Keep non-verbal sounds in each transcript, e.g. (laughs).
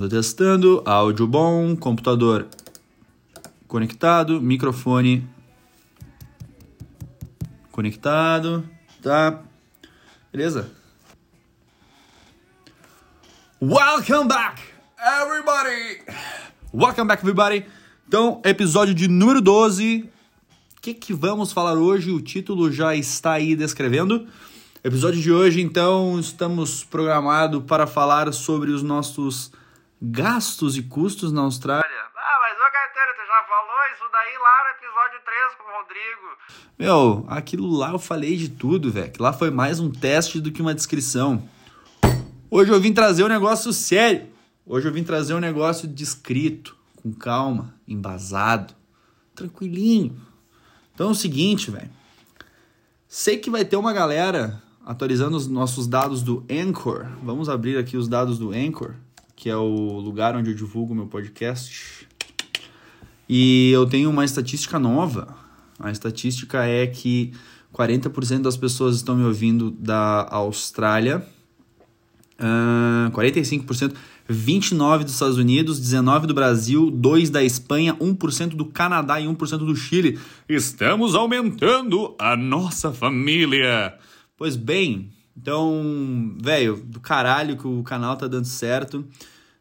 Testando, testando. Áudio bom, computador conectado, microfone conectado, tá? Beleza? Welcome back, everybody! Welcome back, everybody! Então, episódio de número 12. O que, que vamos falar hoje? O título já está aí descrevendo. Episódio de hoje, então, estamos programados para falar sobre os nossos gastos e custos na Austrália. Ah, mas ô Gaeteiro, tu já falou isso daí lá no episódio 3 com o Rodrigo. Meu, aquilo lá eu falei de tudo, velho. Lá foi mais um teste do que uma descrição. Hoje eu vim trazer um negócio sério. Hoje eu vim trazer um negócio descrito, com calma, embasado, tranquilinho. Então é o seguinte, velho. Sei que vai ter uma galera atualizando os nossos dados do Anchor. Vamos abrir aqui os dados do Anchor, que é o lugar onde eu divulgo meu podcast. E eu tenho uma estatística nova. A estatística é que 40% das pessoas estão me ouvindo da Austrália, uh, 45%, 29% dos Estados Unidos, 19% do Brasil, 2% da Espanha, 1% do Canadá e 1% do Chile. Estamos aumentando a nossa família! Pois bem, então, velho, do caralho que o canal tá dando certo.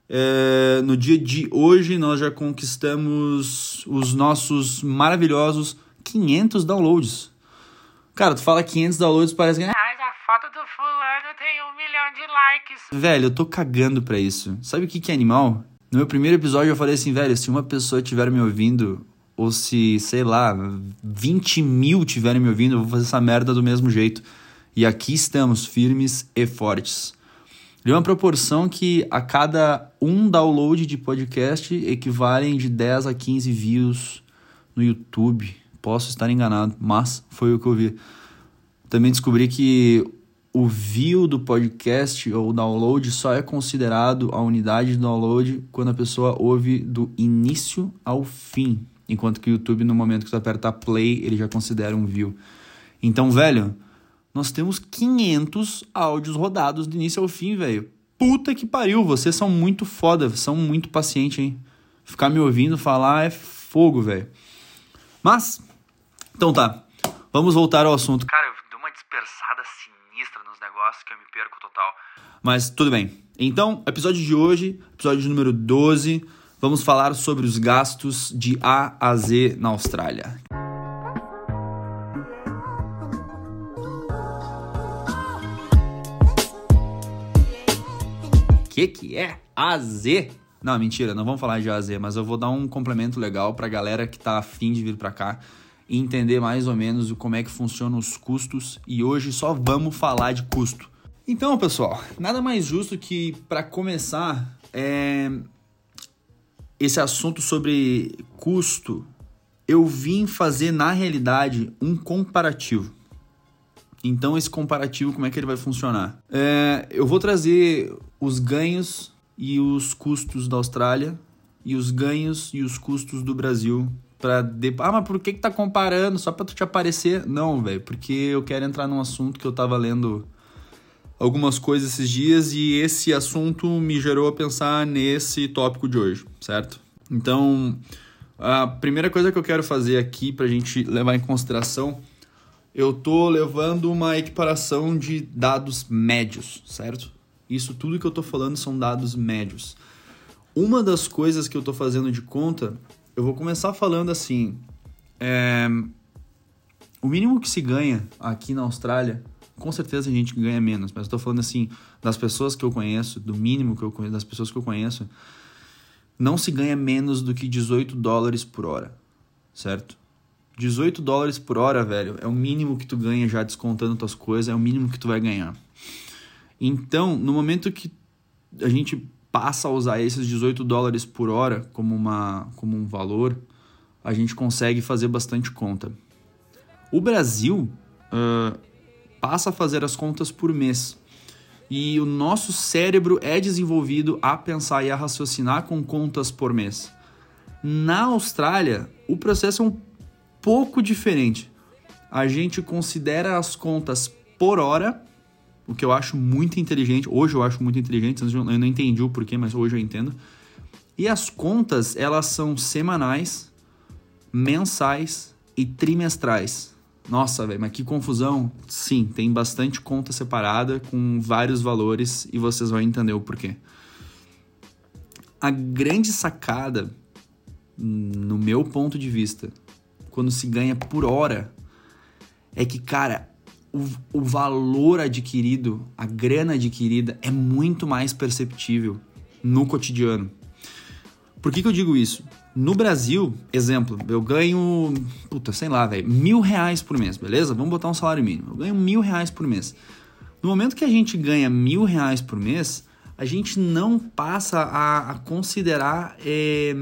É, no dia de hoje nós já conquistamos os nossos maravilhosos 500 downloads. Cara, tu fala 500 downloads, parece que. Mas a foto do fulano tem um milhão de likes. Velho, eu tô cagando pra isso. Sabe o que, que é animal? No meu primeiro episódio eu falei assim, velho, se uma pessoa estiver me ouvindo, ou se, sei lá, 20 mil estiverem me ouvindo, eu vou fazer essa merda do mesmo jeito. E aqui estamos, firmes e fortes. De uma proporção que a cada um download de podcast equivalem de 10 a 15 views no YouTube. Posso estar enganado, mas foi o que eu vi. Também descobri que o view do podcast ou download só é considerado a unidade de download quando a pessoa ouve do início ao fim. Enquanto que o YouTube, no momento que tu aperta play, ele já considera um view. Então, velho, nós temos 500 áudios rodados do início ao fim, velho. Puta que pariu, vocês são muito foda, são muito pacientes, hein? Ficar me ouvindo falar é fogo, velho. Mas, então tá, vamos voltar ao assunto. Cara, eu dou uma dispersada sinistra nos negócios que eu me perco total. Mas tudo bem. Então, episódio de hoje, episódio número 12, vamos falar sobre os gastos de A a Z na Austrália. Que que é AZ? Não, mentira, não vamos falar de AZ, mas eu vou dar um complemento legal pra galera que tá afim de vir pra cá e entender mais ou menos como é que funcionam os custos e hoje só vamos falar de custo. Então, pessoal, nada mais justo que para começar é... esse assunto sobre custo, eu vim fazer na realidade um comparativo. Então, esse comparativo, como é que ele vai funcionar? É, eu vou trazer os ganhos e os custos da Austrália e os ganhos e os custos do Brasil para de... ah mas por que que tá comparando? Só para tu te aparecer? Não velho porque eu quero entrar num assunto que eu tava lendo algumas coisas esses dias e esse assunto me gerou a pensar nesse tópico de hoje certo? Então a primeira coisa que eu quero fazer aqui pra gente levar em consideração eu tô levando uma equiparação de dados médios certo isso tudo que eu tô falando são dados médios. Uma das coisas que eu tô fazendo de conta, eu vou começar falando assim: é, o mínimo que se ganha aqui na Austrália, com certeza a gente ganha menos, mas tô falando assim, das pessoas que eu conheço, do mínimo que eu conheço, das pessoas que eu conheço, não se ganha menos do que 18 dólares por hora, certo? 18 dólares por hora, velho, é o mínimo que tu ganha já descontando tuas coisas, é o mínimo que tu vai ganhar. Então, no momento que a gente passa a usar esses 18 dólares por hora como, uma, como um valor, a gente consegue fazer bastante conta. O Brasil uh, passa a fazer as contas por mês. E o nosso cérebro é desenvolvido a pensar e a raciocinar com contas por mês. Na Austrália, o processo é um pouco diferente. A gente considera as contas por hora o que eu acho muito inteligente. Hoje eu acho muito inteligente, eu não entendi o porquê, mas hoje eu entendo. E as contas, elas são semanais, mensais e trimestrais. Nossa, velho, mas que confusão. Sim, tem bastante conta separada com vários valores e vocês vão entender o porquê. A grande sacada, no meu ponto de vista, quando se ganha por hora, é que, cara, o, o valor adquirido, a grana adquirida é muito mais perceptível no cotidiano. Por que, que eu digo isso? No Brasil, exemplo, eu ganho, puta, sei lá, velho, mil reais por mês, beleza? Vamos botar um salário mínimo. Eu ganho mil reais por mês. No momento que a gente ganha mil reais por mês, a gente não passa a, a considerar é,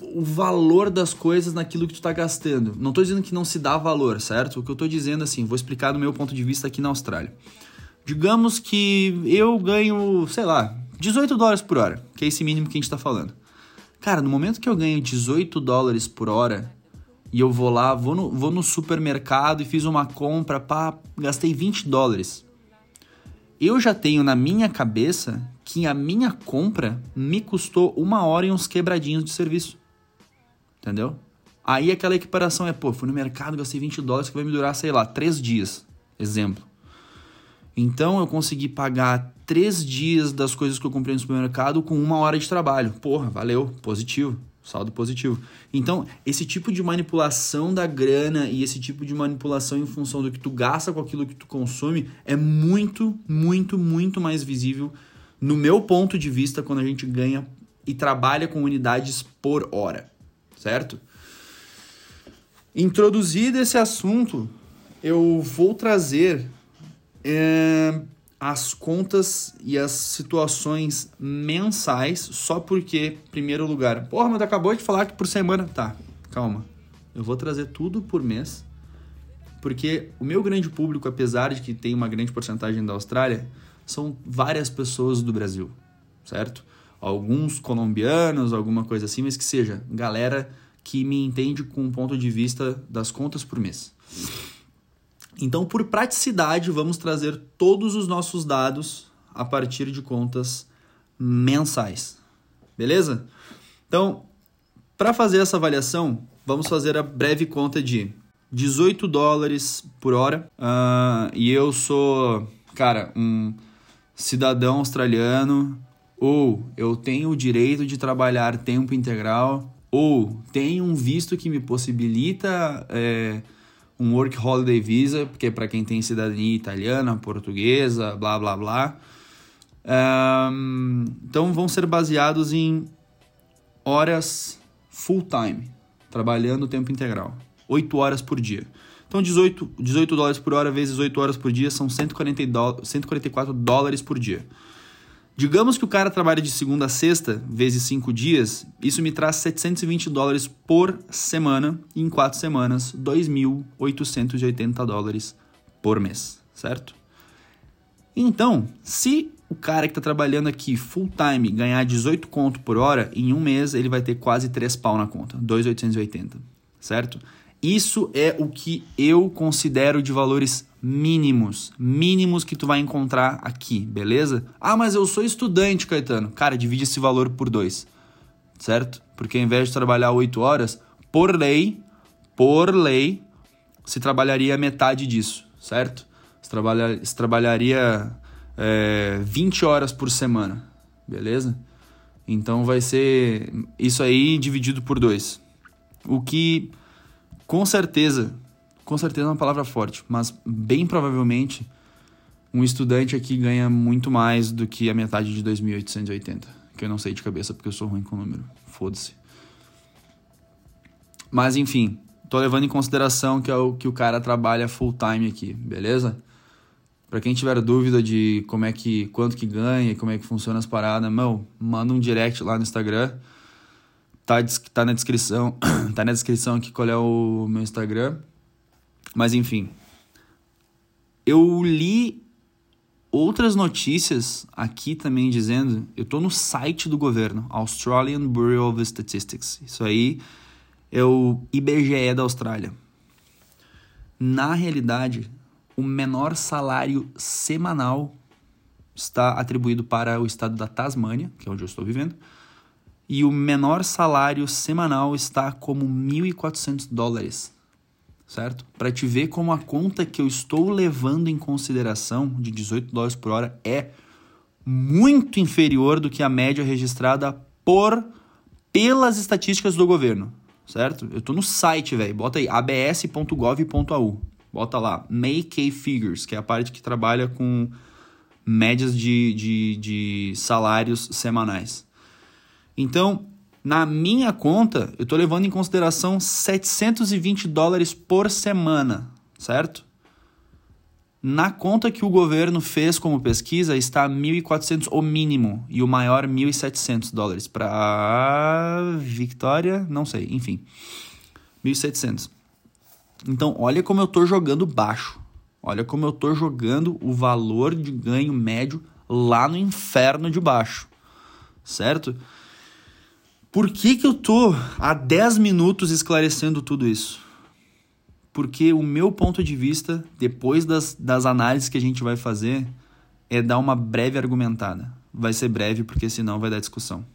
o valor das coisas naquilo que tu tá gastando. Não tô dizendo que não se dá valor, certo? O que eu tô dizendo assim, vou explicar do meu ponto de vista aqui na Austrália. Digamos que eu ganho, sei lá, 18 dólares por hora, que é esse mínimo que a gente tá falando. Cara, no momento que eu ganho 18 dólares por hora e eu vou lá, vou no, vou no supermercado e fiz uma compra, pá, gastei 20 dólares. Eu já tenho na minha cabeça que a minha compra me custou uma hora e uns quebradinhos de serviço. Entendeu? Aí aquela equiparação é, pô, fui no mercado, gastei 20 dólares que vai me durar, sei lá, 3 dias. Exemplo. Então eu consegui pagar três dias das coisas que eu comprei no supermercado com uma hora de trabalho. Porra, valeu, positivo, saldo positivo. Então, esse tipo de manipulação da grana e esse tipo de manipulação em função do que tu gasta com aquilo que tu consome é muito, muito, muito mais visível no meu ponto de vista quando a gente ganha e trabalha com unidades por hora, certo? Introduzido esse assunto, eu vou trazer é, as contas e as situações mensais, só porque, primeiro lugar, porra, mas acabou de falar que por semana. Tá, calma. Eu vou trazer tudo por mês, porque o meu grande público, apesar de que tem uma grande porcentagem da Austrália, são várias pessoas do Brasil, certo? Alguns colombianos, alguma coisa assim, mas que seja, galera que me entende com o ponto de vista das contas por mês. Então, por praticidade, vamos trazer todos os nossos dados a partir de contas mensais. Beleza? Então, para fazer essa avaliação, vamos fazer a breve conta de 18 dólares por hora. Uh, e eu sou, cara, um cidadão australiano, ou eu tenho o direito de trabalhar tempo integral, ou tenho um visto que me possibilita. É, um Work Holiday Visa, porque é para quem tem cidadania italiana, portuguesa, blá blá blá. Um, então vão ser baseados em horas full time, trabalhando tempo integral, 8 horas por dia. Então 18, 18 dólares por hora vezes 8 horas por dia são 140 do, 144 dólares por dia. Digamos que o cara trabalha de segunda a sexta, vezes 5 dias, isso me traz 720 dólares por semana, e em 4 semanas, 2.880 dólares por mês, certo? Então, se o cara que está trabalhando aqui full time ganhar 18 conto por hora, em um mês ele vai ter quase 3 pau na conta, 2.880, certo? Isso é o que eu considero de valores mínimos, mínimos que tu vai encontrar aqui, beleza? Ah, mas eu sou estudante, Caetano. Cara, divide esse valor por dois, certo? Porque ao invés de trabalhar 8 horas, por lei, por lei, se trabalharia metade disso, certo? Se, trabalha, se trabalharia é, 20 horas por semana, beleza? Então vai ser isso aí dividido por dois. O que com certeza, com certeza é uma palavra forte, mas bem provavelmente um estudante aqui ganha muito mais do que a metade de 2.880, que eu não sei de cabeça porque eu sou ruim com o número. Foda-se. Mas enfim, tô levando em consideração que é o que o cara trabalha full time aqui, beleza? Para quem tiver dúvida de como é que quanto que ganha, como é que funciona as paradas, meu, manda um direct lá no Instagram Tá, tá na descrição. (clears throat) tá na descrição aqui qual é o meu Instagram. Mas enfim. Eu li outras notícias aqui também dizendo. Eu tô no site do governo, Australian Bureau of Statistics. Isso aí é o IBGE da Austrália. Na realidade, o menor salário semanal está atribuído para o estado da Tasmânia, que é onde eu estou vivendo, e o menor salário semanal está como 1.400 dólares, certo? Para te ver como a conta que eu estou levando em consideração de 18 dólares por hora é muito inferior do que a média registrada por pelas estatísticas do governo, certo? Eu tô no site, velho. Bota aí abs.gov.au. Bota lá Make Figures, que é a parte que trabalha com médias de, de, de salários semanais. Então, na minha conta, eu estou levando em consideração 720 dólares por semana, certo? Na conta que o governo fez como pesquisa, está 1.400 o mínimo e o maior 1.700 dólares. Para Victoria, não sei, enfim. 1.700. Então, olha como eu estou jogando baixo. Olha como eu estou jogando o valor de ganho médio lá no inferno de baixo. Certo? Por que, que eu tô há 10 minutos esclarecendo tudo isso? Porque o meu ponto de vista, depois das, das análises que a gente vai fazer, é dar uma breve argumentada. Vai ser breve, porque senão vai dar discussão.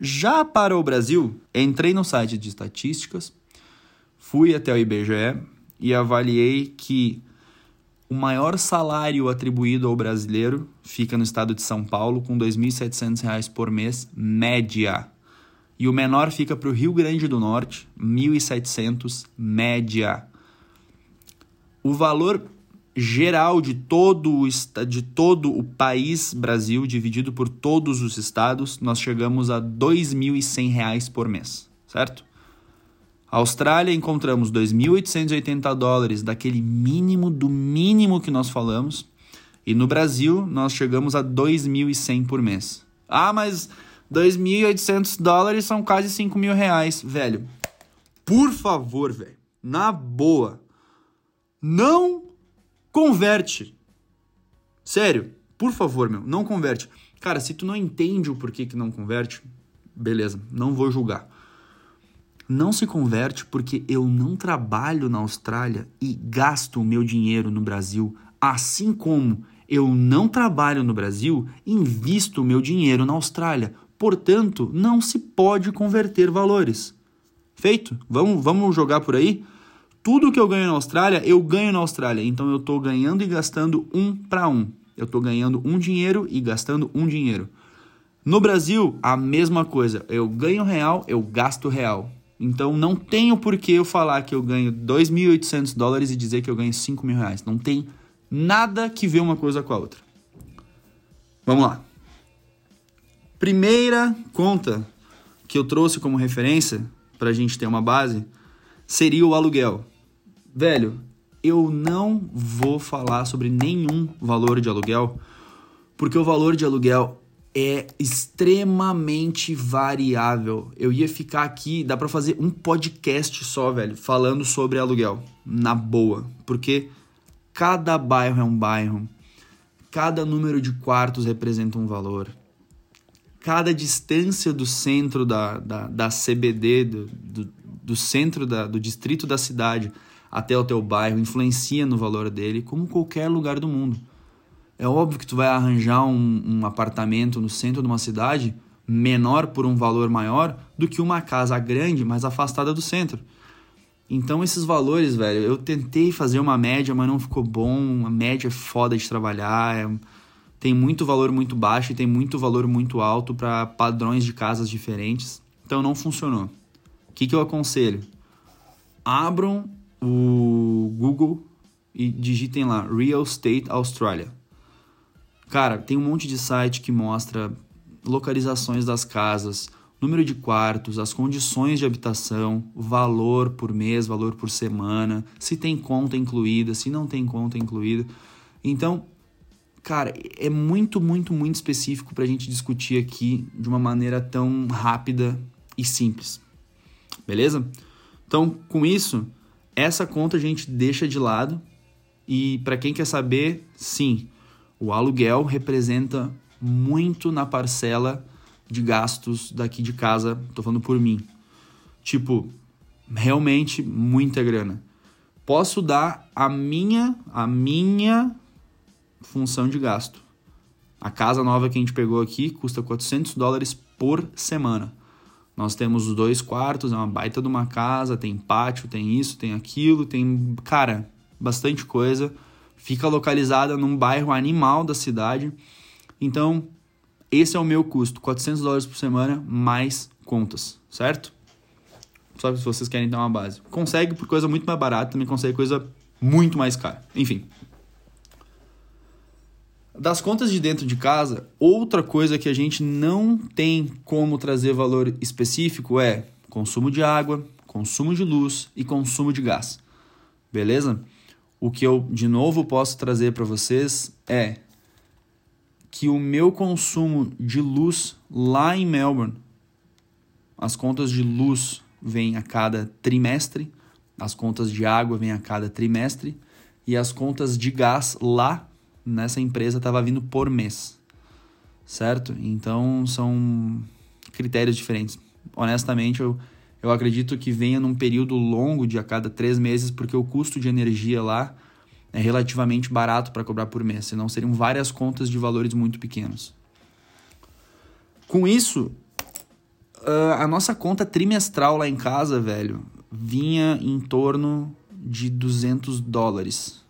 Já para o Brasil, entrei no site de estatísticas, fui até o IBGE e avaliei que o maior salário atribuído ao brasileiro fica no estado de São Paulo, com R$ 2.700 por mês, média. E o menor fica para o Rio Grande do Norte, R$ 1.700, média. O valor geral de todo, o, de todo o país Brasil, dividido por todos os estados, nós chegamos a R$ 2.100 por mês, certo? Austrália encontramos 2.880 dólares, daquele mínimo do mínimo que nós falamos. E no Brasil, nós chegamos a 2.100 por mês. Ah, mas 2.800 dólares são quase 5 mil reais. Velho, por favor, velho, na boa, não converte. Sério, por favor, meu, não converte. Cara, se tu não entende o porquê que não converte, beleza, não vou julgar não se converte porque eu não trabalho na Austrália e gasto o meu dinheiro no Brasil, assim como eu não trabalho no Brasil e invisto o meu dinheiro na Austrália. Portanto, não se pode converter valores. Feito? Vamos, vamos jogar por aí? Tudo que eu ganho na Austrália, eu ganho na Austrália. Então eu estou ganhando e gastando um para um. Eu estou ganhando um dinheiro e gastando um dinheiro. No Brasil, a mesma coisa. Eu ganho real, eu gasto real. Então não tenho por que eu falar que eu ganho 2.800 dólares e dizer que eu ganho 5 mil reais. Não tem nada que ver uma coisa com a outra. Vamos lá. Primeira conta que eu trouxe como referência para a gente ter uma base seria o aluguel. Velho, eu não vou falar sobre nenhum valor de aluguel, porque o valor de aluguel é extremamente variável. Eu ia ficar aqui, dá para fazer um podcast só, velho, falando sobre aluguel, na boa, porque cada bairro é um bairro, cada número de quartos representa um valor, cada distância do centro da, da, da CBD, do, do, do centro da, do distrito da cidade até o teu bairro influencia no valor dele, como qualquer lugar do mundo. É óbvio que tu vai arranjar um, um apartamento no centro de uma cidade menor por um valor maior do que uma casa grande, mas afastada do centro. Então esses valores, velho, eu tentei fazer uma média, mas não ficou bom. A média é foda de trabalhar, é... tem muito valor muito baixo e tem muito valor muito alto para padrões de casas diferentes. Então não funcionou. O que, que eu aconselho? Abram o Google e digitem lá Real Estate Australia. Cara, tem um monte de site que mostra localizações das casas, número de quartos, as condições de habitação, valor por mês, valor por semana, se tem conta incluída, se não tem conta incluída. Então, cara, é muito, muito, muito específico para a gente discutir aqui de uma maneira tão rápida e simples. Beleza? Então, com isso, essa conta a gente deixa de lado e para quem quer saber, sim, o aluguel representa muito na parcela de gastos daqui de casa, tô falando por mim. Tipo, realmente muita grana. posso dar a minha, a minha função de gasto. A casa nova que a gente pegou aqui custa 400 dólares por semana. Nós temos dois quartos, é uma baita de uma casa, tem pátio, tem isso, tem aquilo, tem, cara, bastante coisa. Fica localizada num bairro animal da cidade. Então, esse é o meu custo, 400 dólares por semana mais contas, certo? Só se vocês querem ter uma base. Consegue por coisa muito mais barata, também consegue coisa muito mais cara. Enfim, das contas de dentro de casa, outra coisa que a gente não tem como trazer valor específico é consumo de água, consumo de luz e consumo de gás. Beleza? O que eu de novo posso trazer para vocês é que o meu consumo de luz lá em Melbourne, as contas de luz vêm a cada trimestre, as contas de água vêm a cada trimestre e as contas de gás lá nessa empresa estava vindo por mês, certo? Então são critérios diferentes. Honestamente, eu, eu acredito que venha num período longo de a cada três meses, porque o custo de energia lá é relativamente barato para cobrar por mês, senão seriam várias contas de valores muito pequenos. Com isso, a nossa conta trimestral lá em casa, velho, vinha em torno de 200 dólares.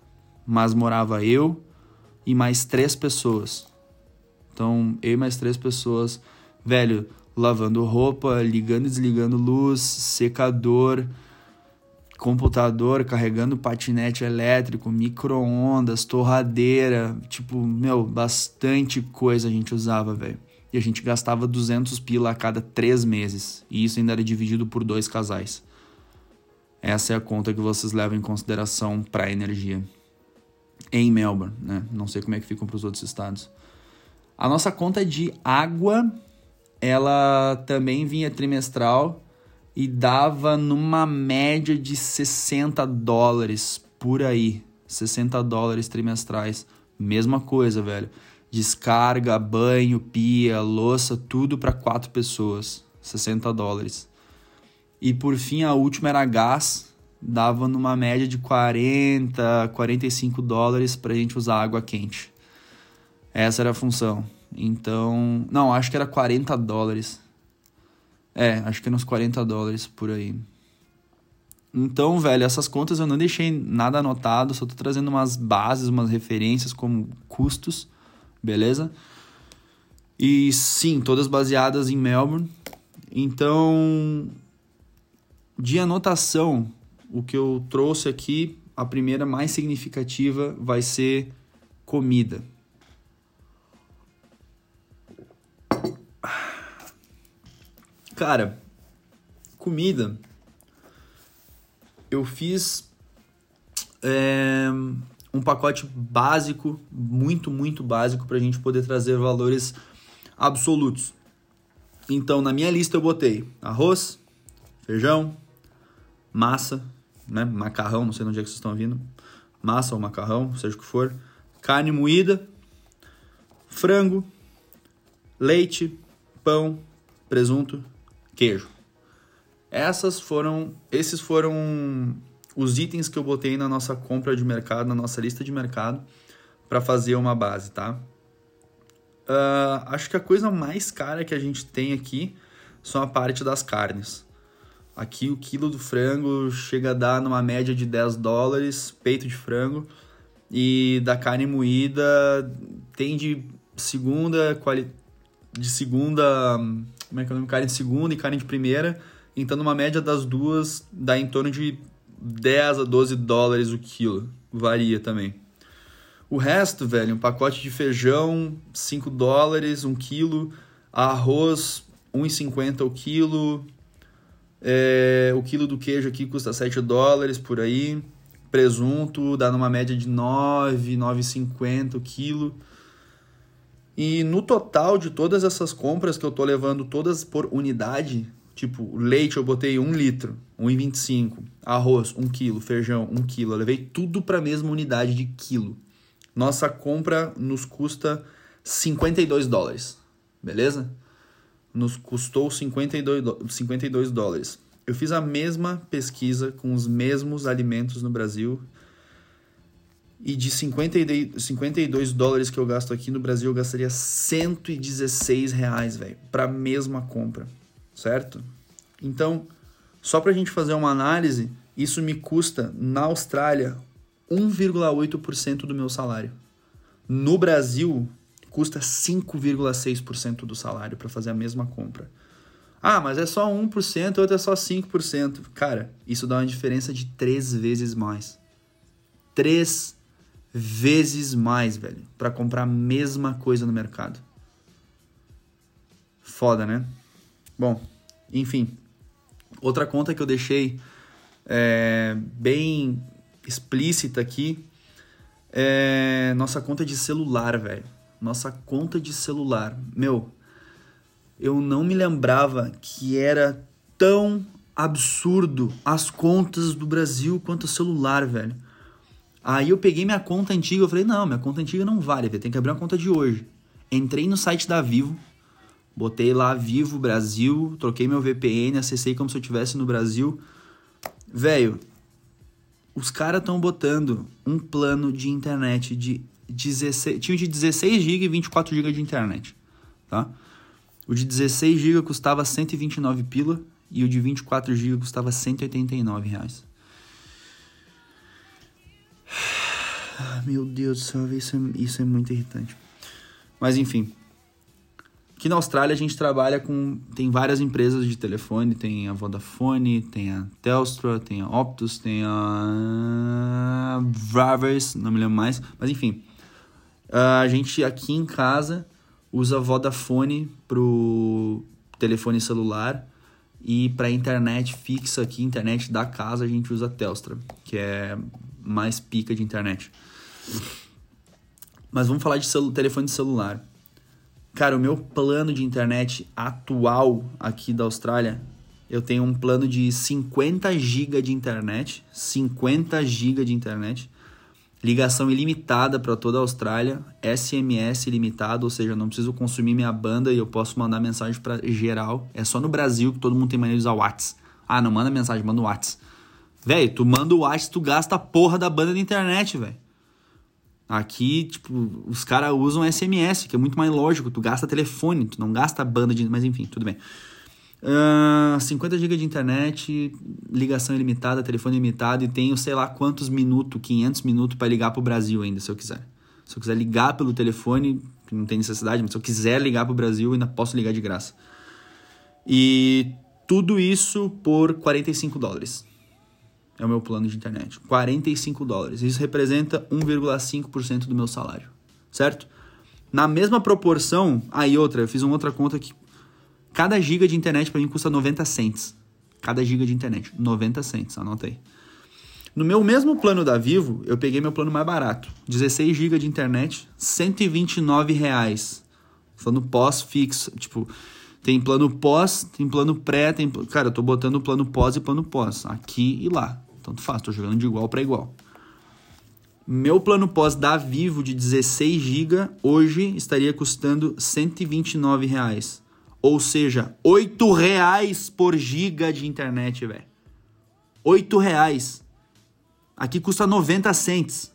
Mas morava eu, e mais três pessoas. Então, eu e mais três pessoas, velho, lavando roupa, ligando e desligando luz, secador, computador, carregando patinete elétrico, micro-ondas, torradeira, tipo, meu, bastante coisa a gente usava, velho. E a gente gastava 200 pila a cada três meses. E isso ainda era dividido por dois casais. Essa é a conta que vocês levam em consideração para energia em Melbourne, né? Não sei como é que ficam para os outros estados. A nossa conta de água, ela também vinha trimestral e dava numa média de 60 dólares por aí. 60 dólares trimestrais. Mesma coisa, velho. Descarga, banho, pia, louça, tudo para quatro pessoas. 60 dólares. E por fim, a última era gás, dava numa média de 40, 45 dólares para a gente usar água quente. Essa era a função. Então, não, acho que era 40 dólares. É, acho que era uns 40 dólares por aí. Então, velho, essas contas eu não deixei nada anotado, só tô trazendo umas bases, umas referências como custos, beleza? E sim, todas baseadas em Melbourne. Então, de anotação, o que eu trouxe aqui, a primeira mais significativa vai ser comida. Cara, comida. Eu fiz é, um pacote básico, muito, muito básico, para a gente poder trazer valores absolutos. Então, na minha lista eu botei arroz, feijão, massa, né? Macarrão, não sei de onde é que vocês estão vindo. Massa ou macarrão, seja o que for. Carne moída, frango, leite, pão, presunto, queijo. Essas foram, esses foram os itens que eu botei na nossa compra de mercado, na nossa lista de mercado, para fazer uma base, tá? Uh, acho que a coisa mais cara que a gente tem aqui são a parte das carnes. Aqui o quilo do frango chega a dar numa média de 10 dólares, peito de frango. E da carne moída tem de segunda, quali... de segunda, como é que é o nome? Carne de segunda e carne de primeira. Então numa média das duas dá em torno de 10 a 12 dólares o quilo. Varia também. O resto, velho, um pacote de feijão, 5 dólares, 1 quilo. Arroz, 1,50 o quilo. É, o quilo do queijo aqui custa 7 dólares por aí. Presunto dá numa média de 9, 9,50 o quilo. E no total de todas essas compras que eu tô levando todas por unidade, tipo, leite eu botei 1 litro, 1,25. Arroz, 1 quilo. Feijão, 1 quilo. Eu levei tudo para a mesma unidade de quilo. Nossa compra nos custa 52 dólares, beleza? nos custou 52, 52 dólares. Eu fiz a mesma pesquisa com os mesmos alimentos no Brasil. E de 52 dólares que eu gasto aqui no Brasil, eu gastaria 116 reais, velho, para a mesma compra, certo? Então, só para a gente fazer uma análise, isso me custa, na Austrália, 1,8% do meu salário. No Brasil, custa 5,6% do salário para fazer a mesma compra. Ah, mas é só 1%, outro é só 5%. Cara, isso dá uma diferença de três vezes mais. Três vezes mais, velho, para comprar a mesma coisa no mercado. Foda, né? Bom, enfim. Outra conta que eu deixei é, bem explícita aqui é nossa conta de celular, velho. Nossa conta de celular. Meu, eu não me lembrava que era tão absurdo as contas do Brasil quanto o celular, velho. Aí eu peguei minha conta antiga, eu falei, não, minha conta antiga não vale, tem que abrir uma conta de hoje. Entrei no site da Vivo, botei lá Vivo Brasil, troquei meu VPN, acessei como se eu estivesse no Brasil. Velho, os caras estão botando um plano de internet de 16, tinha de 16 GB e 24 GB de internet, tá? O de 16 GB custava 129 pila e o de 24 GB custava 189 reais. Ah, meu Deus do céu, isso é, isso é muito irritante. Mas enfim. Aqui na Austrália a gente trabalha com. Tem várias empresas de telefone, tem a Vodafone, tem a Telstra, tem a Optus, tem a. Bravers, não me lembro mais. Mas enfim. A gente aqui em casa usa Vodafone pro telefone celular e para internet fixa aqui, internet da casa, a gente usa Telstra, que é mais pica de internet. Mas vamos falar de celu telefone celular. Cara, o meu plano de internet atual aqui da Austrália, eu tenho um plano de 50 GB de internet, 50 GB de internet, ligação ilimitada para toda a Austrália, SMS ilimitado, ou seja, não preciso consumir minha banda e eu posso mandar mensagem para geral. É só no Brasil que todo mundo tem maneira de usar WhatsApp. Ah, não manda mensagem, manda o WhatsApp. Velho, tu manda o WhatsApp, tu gasta a porra da banda da internet, velho. Aqui, tipo, os caras usam SMS, que é muito mais lógico. Tu gasta telefone, tu não gasta banda de. Mas enfim, tudo bem. Uh, 50 GB de internet, ligação ilimitada, telefone ilimitado e tenho sei lá quantos minutos, 500 minutos para ligar pro Brasil ainda, se eu quiser. Se eu quiser ligar pelo telefone, não tem necessidade, mas se eu quiser ligar pro Brasil, ainda posso ligar de graça. E tudo isso por 45 dólares é o meu plano de internet. 45 dólares. Isso representa 1,5% do meu salário, certo? Na mesma proporção, aí outra, eu fiz uma outra conta que cada giga de internet para mim custa 90 cents. Cada giga de internet, 90 cents, anota aí. No meu mesmo plano da Vivo, eu peguei meu plano mais barato. 16 GB de internet, 129 reais. Falando pós-fixo, tipo, tem plano pós, tem plano pré, tem... Cara, eu tô botando plano pós e plano pós, aqui e lá. Tanto faz, tô jogando de igual para igual. Meu plano pós da Vivo de 16 GB hoje estaria custando 129 reais. Ou seja, R$ reais por giga de internet, velho. R$ reais. Aqui custa 90 cents.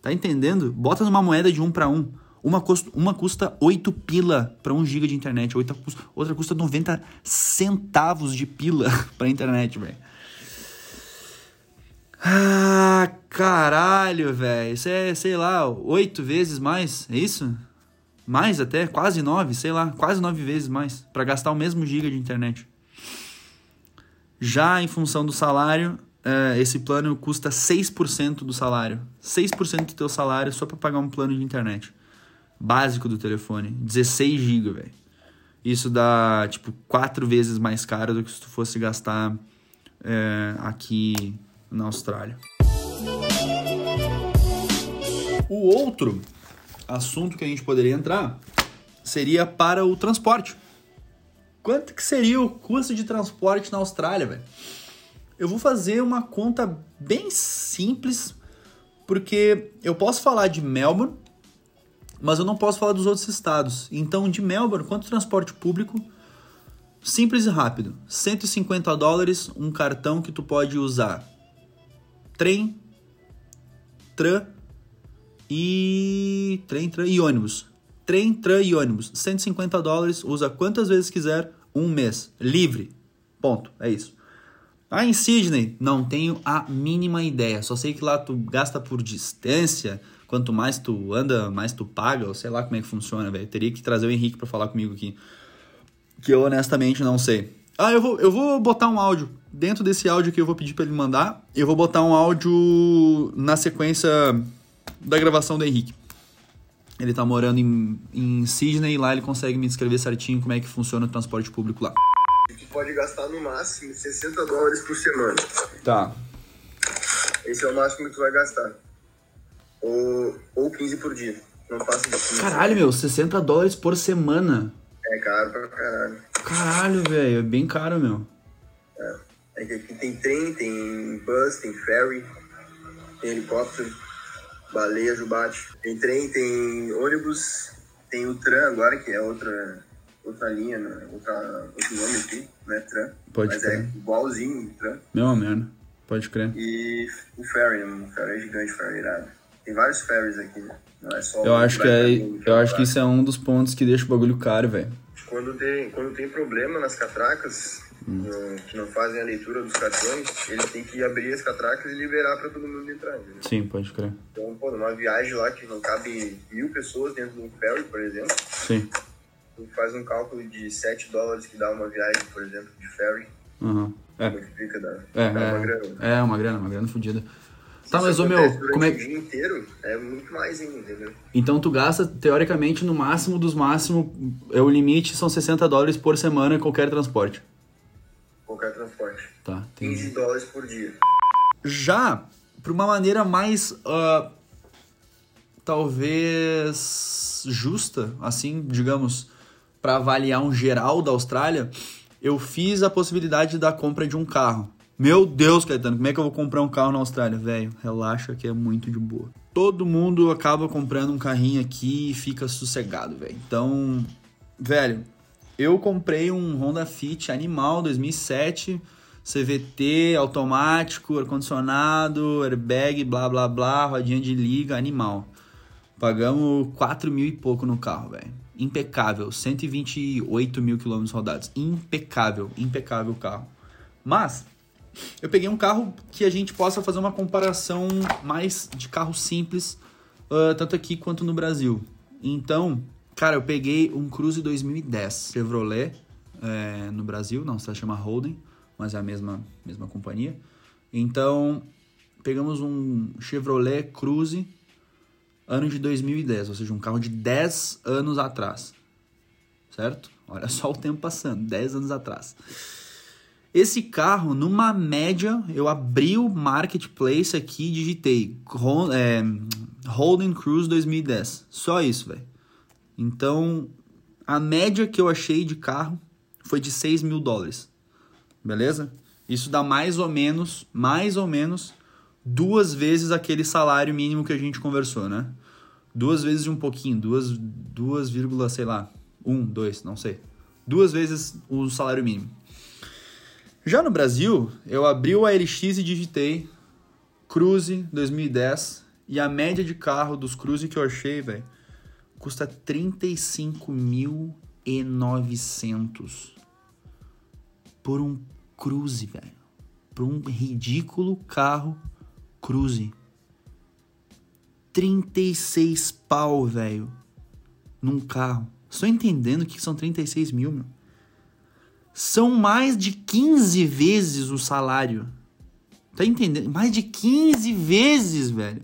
Tá entendendo? Bota numa moeda de um para um. Uma custa, uma custa 8 pila para 1 giga de internet, outra, outra custa 90 centavos de pila (laughs) para internet, velho. Ah, caralho, velho. Isso é, sei lá, oito vezes mais, é isso? Mais até, quase nove, sei lá, quase nove vezes mais, para gastar o mesmo giga de internet. Já em função do salário, é, esse plano custa 6% do salário. 6% do teu salário só para pagar um plano de internet. Básico do telefone. 16 GB, velho. Isso dá, tipo, quatro vezes mais caro do que se tu fosse gastar é, aqui na Austrália. O outro assunto que a gente poderia entrar seria para o transporte. Quanto que seria o custo de transporte na Austrália, velho? Eu vou fazer uma conta bem simples, porque eu posso falar de Melbourne, mas eu não posso falar dos outros estados. Então, de Melbourne, quanto transporte público Simples e rápido. 150 dólares, um cartão que tu pode usar. Trem, tram e. Trem, tram e ônibus. Trem, tram e ônibus. 150 dólares, usa quantas vezes quiser, um mês. Livre. Ponto. É isso. Ah, em Sydney, não tenho a mínima ideia. Só sei que lá tu gasta por distância. Quanto mais tu anda, mais tu paga. Ou sei lá como é que funciona, velho. Teria que trazer o Henrique para falar comigo aqui. Que eu honestamente não sei. Ah, eu vou, eu vou botar um áudio. Dentro desse áudio que eu vou pedir para ele mandar, eu vou botar um áudio na sequência da gravação do Henrique. Ele tá morando em, em Sydney e lá ele consegue me descrever certinho como é que funciona o transporte público lá. Tu pode gastar no máximo 60 dólares por semana. Tá. Esse é o máximo que tu vai gastar. Ou, ou 15 por dia. Não passa de 15. Caralho, meu, 60 dólares por semana. É caro pra caralho. Caralho, velho, é bem caro, meu. É aqui tem trem, tem bus, tem ferry, tem helicóptero, baleia, jubate. Tem trem, tem ônibus, tem o tram agora, que é outra, outra linha, né? outra, outro nome aqui, não é tram. Pode mas crer. é igualzinho o tram. Mesma merda. Pode crer. E o ferry, né? o ferry é gigante, o ferry é irado. Tem vários ferries aqui, né? Não é só Eu o acho que é, mim, eu acho que isso é um dos pontos que deixa o bagulho caro, velho. Quando tem, quando tem problema nas catracas, Hum. que não fazem a leitura dos cartões, eles têm que abrir as catracas e liberar para todo mundo entrar. entendeu? Sim, pode crer. Então, pô, numa viagem lá que não cabe mil pessoas dentro de um ferry, por exemplo, Sim. tu faz um cálculo de 7 dólares que dá uma viagem, por exemplo, de ferry, Aham. É, multiplica, dá, é, dá uma grana. é, é uma grana, uma grana fodida. Tá, mas ô meu, como é o dia inteiro, é muito mais ainda, entendeu? Então tu gasta, teoricamente, no máximo dos máximos, é o limite são 60 dólares por semana em qualquer transporte. Qualquer transporte. Tá, 15 entendi. dólares por dia. Já, para uma maneira mais, ah, talvez, justa, assim, digamos, para avaliar um geral da Austrália, eu fiz a possibilidade da compra de um carro. Meu Deus, Caetano, como é que eu vou comprar um carro na Austrália? Velho, relaxa que é muito de boa. Todo mundo acaba comprando um carrinho aqui e fica sossegado, velho. Então, velho, eu comprei um Honda Fit Animal 2007, CVT, automático, ar-condicionado, airbag, blá blá blá, rodinha de liga, animal. Pagamos 4 mil e pouco no carro, velho. Impecável, 128 mil quilômetros rodados. Impecável, impecável o carro. Mas, eu peguei um carro que a gente possa fazer uma comparação mais de carro simples, ah, tanto aqui quanto no Brasil. Então, cara, eu peguei um Cruze 2010 Chevrolet é, no Brasil, não, se chama Holden, mas é a mesma, mesma companhia. Então, pegamos um Chevrolet Cruze ano de 2010, ou seja, um carro de 10 anos atrás. Certo? Olha só o tempo passando, 10 anos atrás. Esse carro, numa média, eu abri o marketplace aqui e digitei é, Holden Cruise 2010. Só isso, velho. Então, a média que eu achei de carro foi de 6 mil dólares. Beleza? Isso dá mais ou menos, mais ou menos, duas vezes aquele salário mínimo que a gente conversou, né? Duas vezes e um pouquinho, duas, duas vírgula, sei lá, um, dois, não sei. Duas vezes o salário mínimo. Já no Brasil, eu abri o ALX e digitei Cruze 2010 e a média de carro dos Cruze que eu achei, velho, custa 35.900 por um Cruze, velho. Por um ridículo carro Cruze. 36 pau, velho, num carro. Estou entendendo que são 36 mil, meu. São mais de 15 vezes o salário. Tá entendendo? Mais de 15 vezes, velho.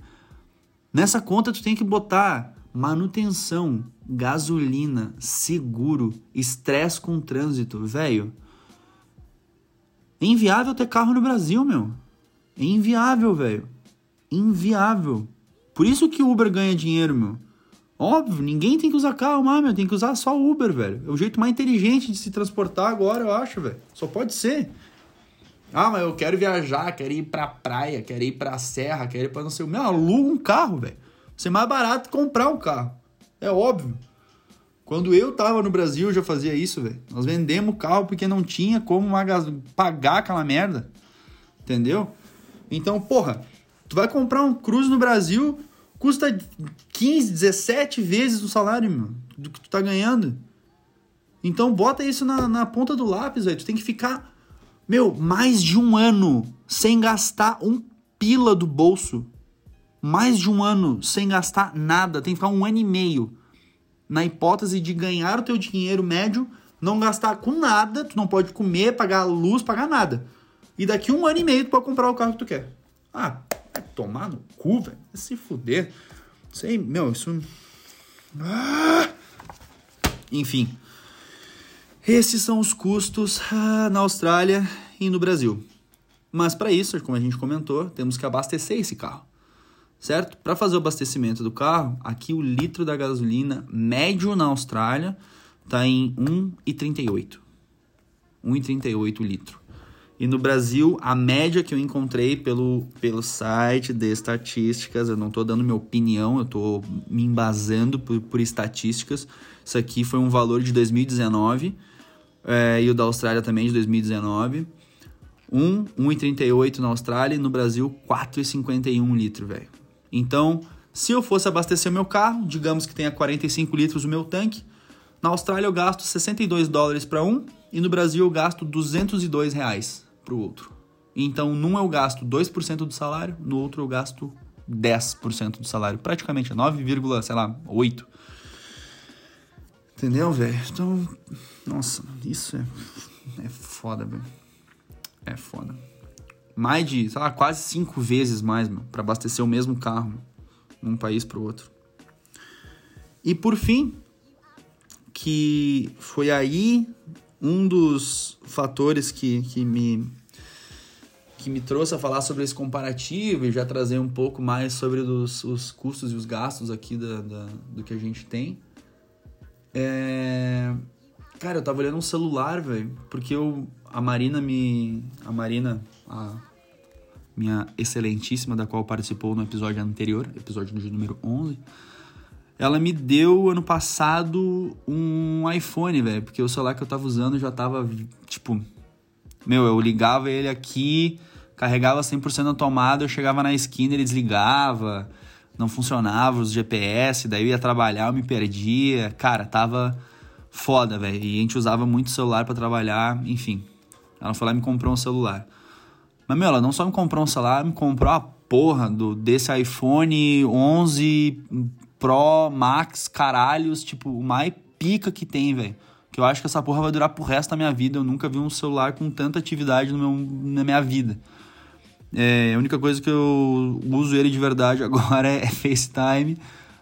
Nessa conta tu tem que botar manutenção, gasolina, seguro, estresse com trânsito, velho. É inviável ter carro no Brasil, meu. É inviável, velho. Inviável. Por isso que o Uber ganha dinheiro, meu. Óbvio, ninguém tem que usar carro mais, meu. Tem que usar só Uber, velho. É o jeito mais inteligente de se transportar agora, eu acho, velho. Só pode ser. Ah, mas eu quero viajar, quero ir pra praia, quero ir pra serra, quero ir pra não sei o... Meu, aluga um carro, velho. Ser mais barato comprar um carro. É óbvio. Quando eu tava no Brasil, eu já fazia isso, velho. Nós vendemos carro porque não tinha como pagar aquela merda. Entendeu? Então, porra, tu vai comprar um Cruze no Brasil, custa 15, 17 vezes o salário, meu, do que tu tá ganhando. Então, bota isso na, na ponta do lápis, velho. Tu tem que ficar, meu, mais de um ano sem gastar um pila do bolso. Mais de um ano sem gastar nada. Tem que ficar um ano e meio na hipótese de ganhar o teu dinheiro médio, não gastar com nada, tu não pode comer, pagar luz, pagar nada. E daqui um ano e meio tu pode comprar o carro que tu quer. Ah, tomar no cu, velho. Se fuder. Aí, meu, isso. Ah! Enfim. Esses são os custos ah, na Austrália e no Brasil. Mas para isso, como a gente comentou, temos que abastecer esse carro certo? Para fazer o abastecimento do carro, aqui o litro da gasolina médio na Austrália está em 1,38. 1,38 litro. E no Brasil, a média que eu encontrei pelo, pelo site de estatísticas, eu não estou dando minha opinião, eu estou me embasando por, por estatísticas. Isso aqui foi um valor de 2019 é, e o da Austrália também de 2019. 1, 1,38 na Austrália e no Brasil 4,51 litro, velho. Então, se eu fosse abastecer meu carro, digamos que tenha 45 litros o meu tanque, na Austrália eu gasto 62 dólares para um e no Brasil eu gasto 202 reais para o outro. Então, num eu gasto 2% do salário, no outro eu gasto 10% do salário, praticamente 9, sei lá, 8. Entendeu, velho? Então, nossa, isso é é foda, velho. É foda mais de, sei lá, quase cinco vezes mais, meu, para abastecer o mesmo carro num país para o outro. E por fim, que foi aí um dos fatores que, que me que me trouxe a falar sobre esse comparativo e já trazer um pouco mais sobre os, os custos e os gastos aqui da, da, do que a gente tem. É... Cara, eu tava olhando um celular, velho, porque eu, a Marina me. A Marina, a minha excelentíssima, da qual participou no episódio anterior, episódio número 11, ela me deu ano passado um iPhone, velho, porque o celular que eu tava usando já tava, tipo, meu, eu ligava ele aqui, carregava 100% na tomada, eu chegava na esquina, ele desligava, não funcionava os GPS, daí eu ia trabalhar, eu me perdia, cara, tava foda, velho, e a gente usava muito celular para trabalhar, enfim. Ela foi lá e me comprou um celular. Mas, meu, ela não só me comprou um celular, me comprou a porra do, desse iPhone 11 Pro Max, caralhos, tipo, o mais pica que tem, velho. Que eu acho que essa porra vai durar pro resto da minha vida. Eu nunca vi um celular com tanta atividade no meu, na minha vida. É, a única coisa que eu uso ele de verdade (laughs) agora é FaceTime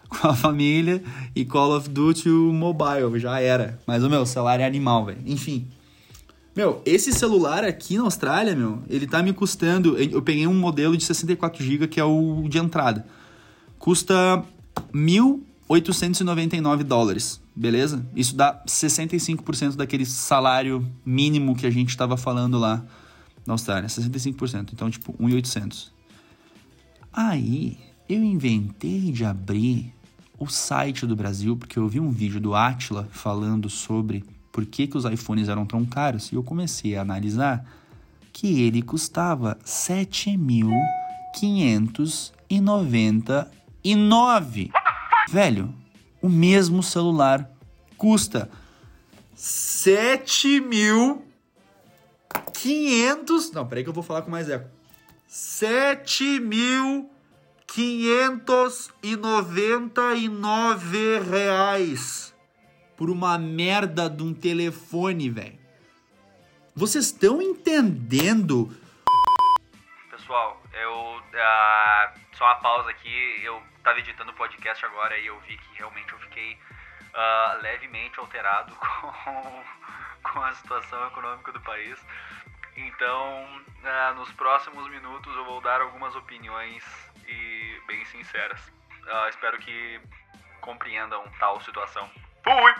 com a família e Call of Duty Mobile, já era. Mas o meu celular é animal, velho. Enfim. Meu, esse celular aqui na Austrália, meu, ele tá me custando. Eu peguei um modelo de 64GB que é o de entrada. Custa 1.899 dólares, beleza? Isso dá 65% daquele salário mínimo que a gente tava falando lá na Austrália. 65%. Então, tipo, 1.800. Aí, eu inventei de abrir o site do Brasil, porque eu vi um vídeo do Atila falando sobre por que, que os iPhones eram tão caros e eu comecei a analisar que ele custava 7.599. Velho, o mesmo celular custa 7.500. Não, peraí que eu vou falar com mais eco. 7.599 reais por uma merda de um telefone, velho. Vocês estão entendendo? Pessoal, eu. ah, só uma pausa aqui. Eu tava editando o podcast agora e eu vi que realmente eu fiquei ah, levemente alterado (laughs) com, com a situação econômica do país. Então, ah, nos próximos minutos eu vou dar algumas opiniões e bem sinceras. Ah, espero que compreendam tal situação. Fui!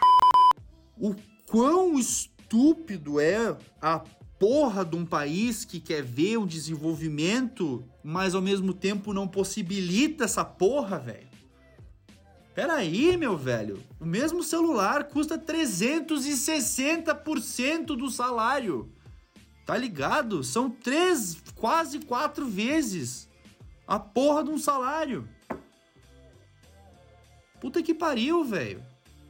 O quão estúpido é a porra de um país que quer ver o desenvolvimento, mas ao mesmo tempo não possibilita essa porra, velho. Peraí, meu velho. O mesmo celular custa 360% do salário. Tá ligado? São três, quase quatro vezes a porra de um salário. Puta que pariu, velho.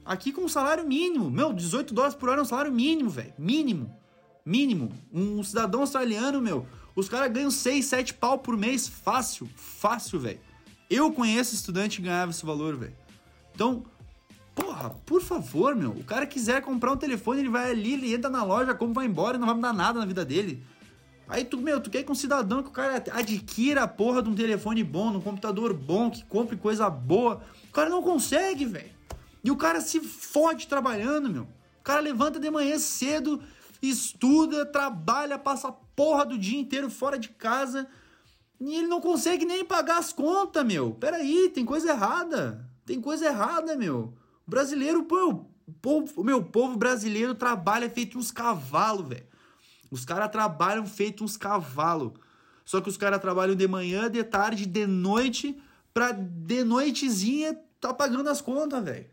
Aqui com um salário mínimo. Meu, 18 dólares por hora é um salário mínimo, velho. Mínimo. Mínimo. Um cidadão australiano, meu. Os caras ganham 6, 7 pau por mês. Fácil. Fácil, velho. Eu conheço estudante que ganhava esse valor, velho. Então, porra, por favor, meu. O cara quiser comprar um telefone, ele vai ali, ele entra na loja, como vai embora, não vai mudar nada na vida dele. Aí tu, meu, tu quer que um cidadão que o cara adquira a porra de um telefone bom, de um computador bom, que compre coisa boa. O cara não consegue, velho. E o cara se fode trabalhando, meu. O cara levanta de manhã cedo, estuda, trabalha, passa a porra do dia inteiro fora de casa. E ele não consegue nem pagar as contas, meu. Peraí, tem coisa errada. Tem coisa errada, meu. O brasileiro, pô, o povo, meu, povo brasileiro trabalha feito uns cavalos, velho. Os caras trabalham feito uns cavalos. Só que os caras trabalham de manhã, de tarde, de noite, pra de noitezinha tá pagando as contas, velho.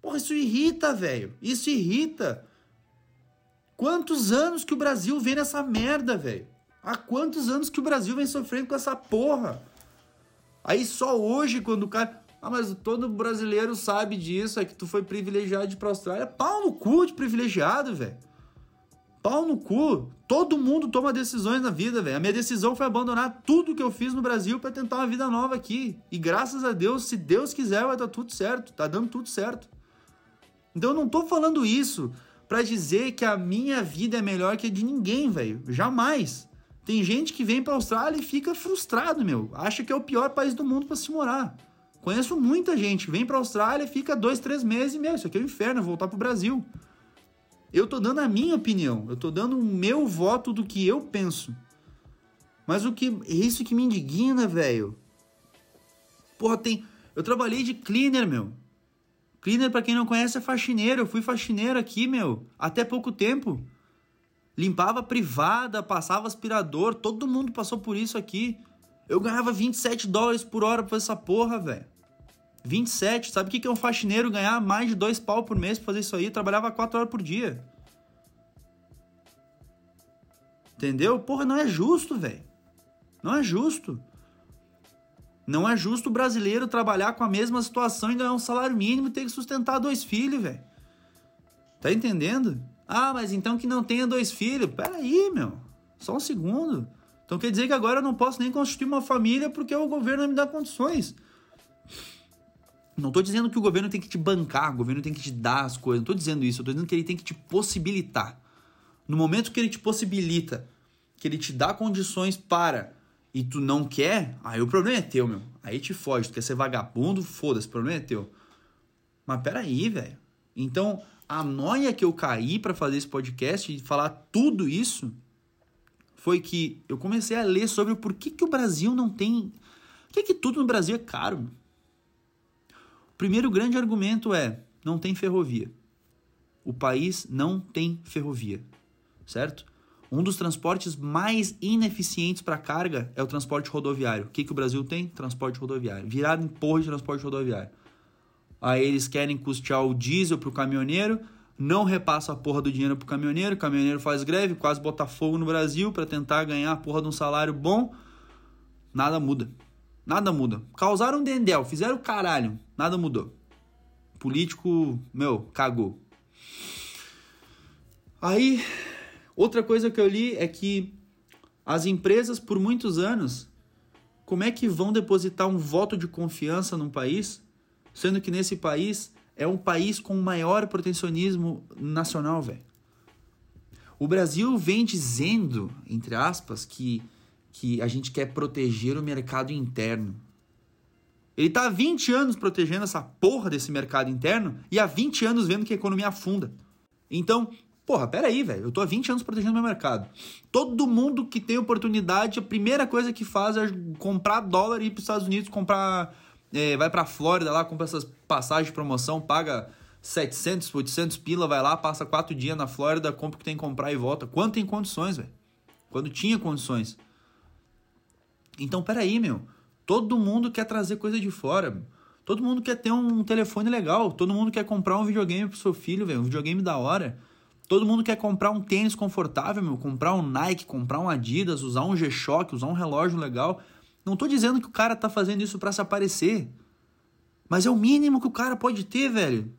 Porra, isso irrita, velho. Isso irrita. Quantos anos que o Brasil vem nessa merda, velho? Há quantos anos que o Brasil vem sofrendo com essa porra? Aí só hoje, quando o cara. Ah, mas todo brasileiro sabe disso, é que tu foi privilegiado de ir pra Austrália. Pau no cu de privilegiado, velho. Pau no cu. Todo mundo toma decisões na vida, velho. A minha decisão foi abandonar tudo que eu fiz no Brasil para tentar uma vida nova aqui. E graças a Deus, se Deus quiser, vai dar tudo certo. Tá dando tudo certo. Então eu não tô falando isso para dizer que a minha vida é melhor que a de ninguém, velho. Jamais. Tem gente que vem pra Austrália e fica frustrado, meu. Acha que é o pior país do mundo para se morar. Conheço muita gente vem pra Austrália fica dois, três meses e, meu, isso aqui é um inferno, voltar pro Brasil. Eu tô dando a minha opinião, eu tô dando o meu voto do que eu penso. Mas o que. Isso que me indigna, velho. Porra, tem. Eu trabalhei de cleaner, meu. Cleaner, para quem não conhece, é faxineiro. Eu fui faxineiro aqui, meu, até pouco tempo. Limpava privada, passava aspirador, todo mundo passou por isso aqui. Eu ganhava 27 dólares por hora pra essa porra, velho. 27, sabe o que é um faxineiro ganhar mais de dois pau por mês pra fazer isso aí? Eu trabalhava 4 horas por dia. Entendeu? Porra, não é justo, velho. Não é justo. Não é justo o brasileiro trabalhar com a mesma situação e ganhar um salário mínimo e ter que sustentar dois filhos, velho. Tá entendendo? Ah, mas então que não tenha dois filhos. Pera aí, meu. Só um segundo. Então quer dizer que agora eu não posso nem constituir uma família porque o governo não me dá condições. Não tô dizendo que o governo tem que te bancar, o governo tem que te dar as coisas. Não tô dizendo isso. Eu tô dizendo que ele tem que te possibilitar. No momento que ele te possibilita, que ele te dá condições para e tu não quer, aí o problema é teu, meu. Aí te foge. Tu quer ser vagabundo, foda-se, o problema é teu. Mas peraí, velho. Então, a noia que eu caí para fazer esse podcast e falar tudo isso foi que eu comecei a ler sobre o porquê que o Brasil não tem. Por que, que tudo no Brasil é caro? O primeiro grande argumento é: não tem ferrovia. O país não tem ferrovia, certo? Um dos transportes mais ineficientes para carga é o transporte rodoviário. O que, que o Brasil tem? Transporte rodoviário. Virado em porra de transporte rodoviário. Aí eles querem custear o diesel pro caminhoneiro, não repassa a porra do dinheiro pro caminhoneiro, o caminhoneiro faz greve, quase bota fogo no Brasil para tentar ganhar a porra de um salário bom. Nada muda. Nada muda. Causaram um dendel, fizeram caralho. Nada mudou. Político, meu, cagou. Aí Outra coisa que eu li é que as empresas, por muitos anos, como é que vão depositar um voto de confiança num país, sendo que nesse país é um país com maior protecionismo nacional, velho? O Brasil vem dizendo, entre aspas, que, que a gente quer proteger o mercado interno. Ele tá há 20 anos protegendo essa porra desse mercado interno e há 20 anos vendo que a economia afunda. Então, Porra, peraí, velho. Eu tô há 20 anos protegendo meu mercado. Todo mundo que tem oportunidade, a primeira coisa que faz é comprar dólar e ir pros Estados Unidos, comprar. É, vai pra Flórida lá, compra essas passagens de promoção, paga 700, 800 pila, vai lá, passa quatro dias na Flórida, compra o que tem que comprar e volta. Quando tem condições, velho. Quando tinha condições. Então, peraí, meu. Todo mundo quer trazer coisa de fora. Todo mundo quer ter um telefone legal. Todo mundo quer comprar um videogame pro seu filho, velho. Um videogame da hora. Todo mundo quer comprar um tênis confortável, meu. Comprar um Nike, comprar um Adidas, usar um G-Shock, usar um relógio legal. Não tô dizendo que o cara tá fazendo isso para se aparecer. Mas é o mínimo que o cara pode ter, velho.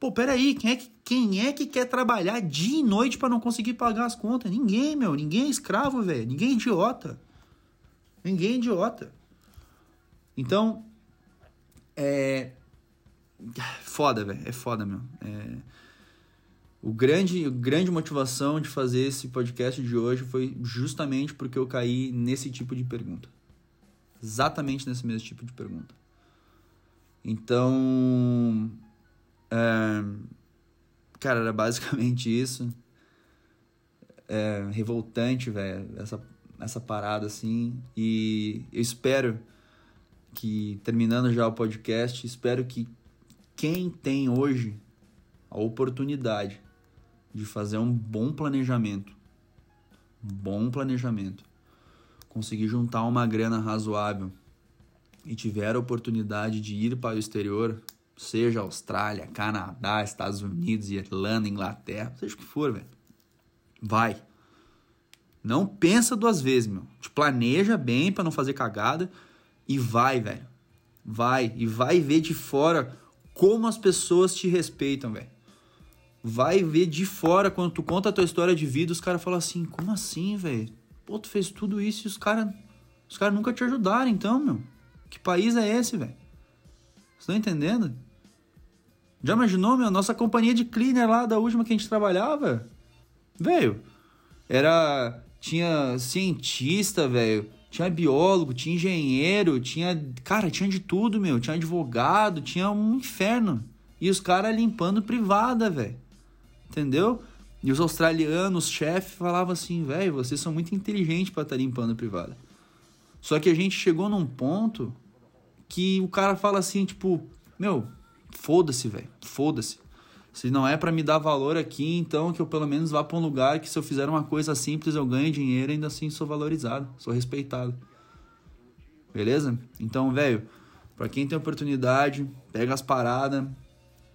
Pô, peraí, quem é que, quem é que quer trabalhar dia e noite para não conseguir pagar as contas? Ninguém, meu. Ninguém é escravo, velho. Ninguém é idiota. Ninguém é idiota. Então, é. Foda, velho. É foda, meu. É... O grande, grande motivação de fazer esse podcast de hoje foi justamente porque eu caí nesse tipo de pergunta. Exatamente nesse mesmo tipo de pergunta. Então. É... Cara, era basicamente isso. É revoltante, velho, essa, essa parada assim. E eu espero que terminando já o podcast, espero que quem tem hoje a oportunidade de fazer um bom planejamento, um bom planejamento, conseguir juntar uma grana razoável e tiver a oportunidade de ir para o exterior, seja Austrália, Canadá, Estados Unidos, Irlanda, Inglaterra, seja o que for, velho, vai. Não pensa duas vezes, meu. Te planeja bem para não fazer cagada e vai, velho. Vai. E vai ver de fora como as pessoas te respeitam, velho. Vai ver de fora quando tu conta a tua história de vida, os caras falam assim: como assim, velho? Pô, tu fez tudo isso e os caras. Os caras nunca te ajudaram, então, meu. Que país é esse, velho? Estão entendendo? Já imaginou, meu? Nossa companhia de cleaner lá da última que a gente trabalhava? Velho, era. Tinha cientista, velho tinha biólogo, tinha engenheiro, tinha. Cara, tinha de tudo, meu. Tinha advogado, tinha um inferno. E os caras limpando privada, velho. Entendeu? E os australianos, chefe, falavam assim, velho, vocês são muito inteligentes para estar tá limpando privada. Só que a gente chegou num ponto que o cara fala assim, tipo, meu, foda-se, velho, foda-se. Se não é para me dar valor aqui, então que eu pelo menos vá para um lugar que se eu fizer uma coisa simples eu ganho dinheiro ainda assim sou valorizado, sou respeitado. Beleza? Então, velho, para quem tem oportunidade, pega as paradas,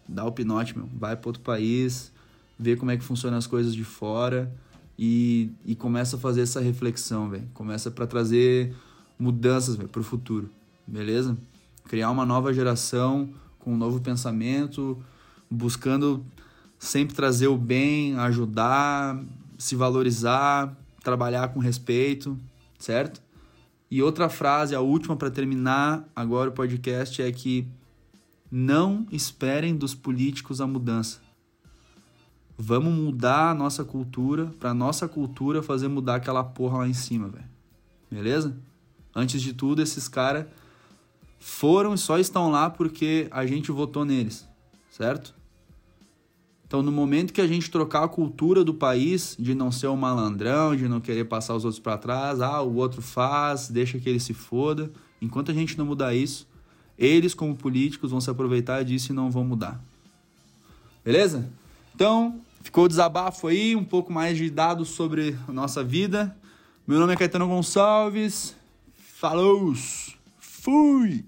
dá o pinote, meu, vai para outro país, vê como é que funcionam as coisas de fora e, e começa a fazer essa reflexão, velho. Começa para trazer mudanças, velho, pro futuro. Beleza? Criar uma nova geração com um novo pensamento, buscando sempre trazer o bem, ajudar, se valorizar, trabalhar com respeito, certo? E outra frase, a última para terminar agora o podcast é que não esperem dos políticos a mudança. Vamos mudar a nossa cultura, para nossa cultura fazer mudar aquela porra lá em cima, velho. Beleza? Antes de tudo, esses caras foram e só estão lá porque a gente votou neles, certo? Então, no momento que a gente trocar a cultura do país, de não ser um malandrão, de não querer passar os outros para trás, ah, o outro faz, deixa que ele se foda. Enquanto a gente não mudar isso, eles, como políticos, vão se aproveitar disso e não vão mudar. Beleza? Então, ficou o desabafo aí, um pouco mais de dados sobre a nossa vida. Meu nome é Caetano Gonçalves. Falou! Fui!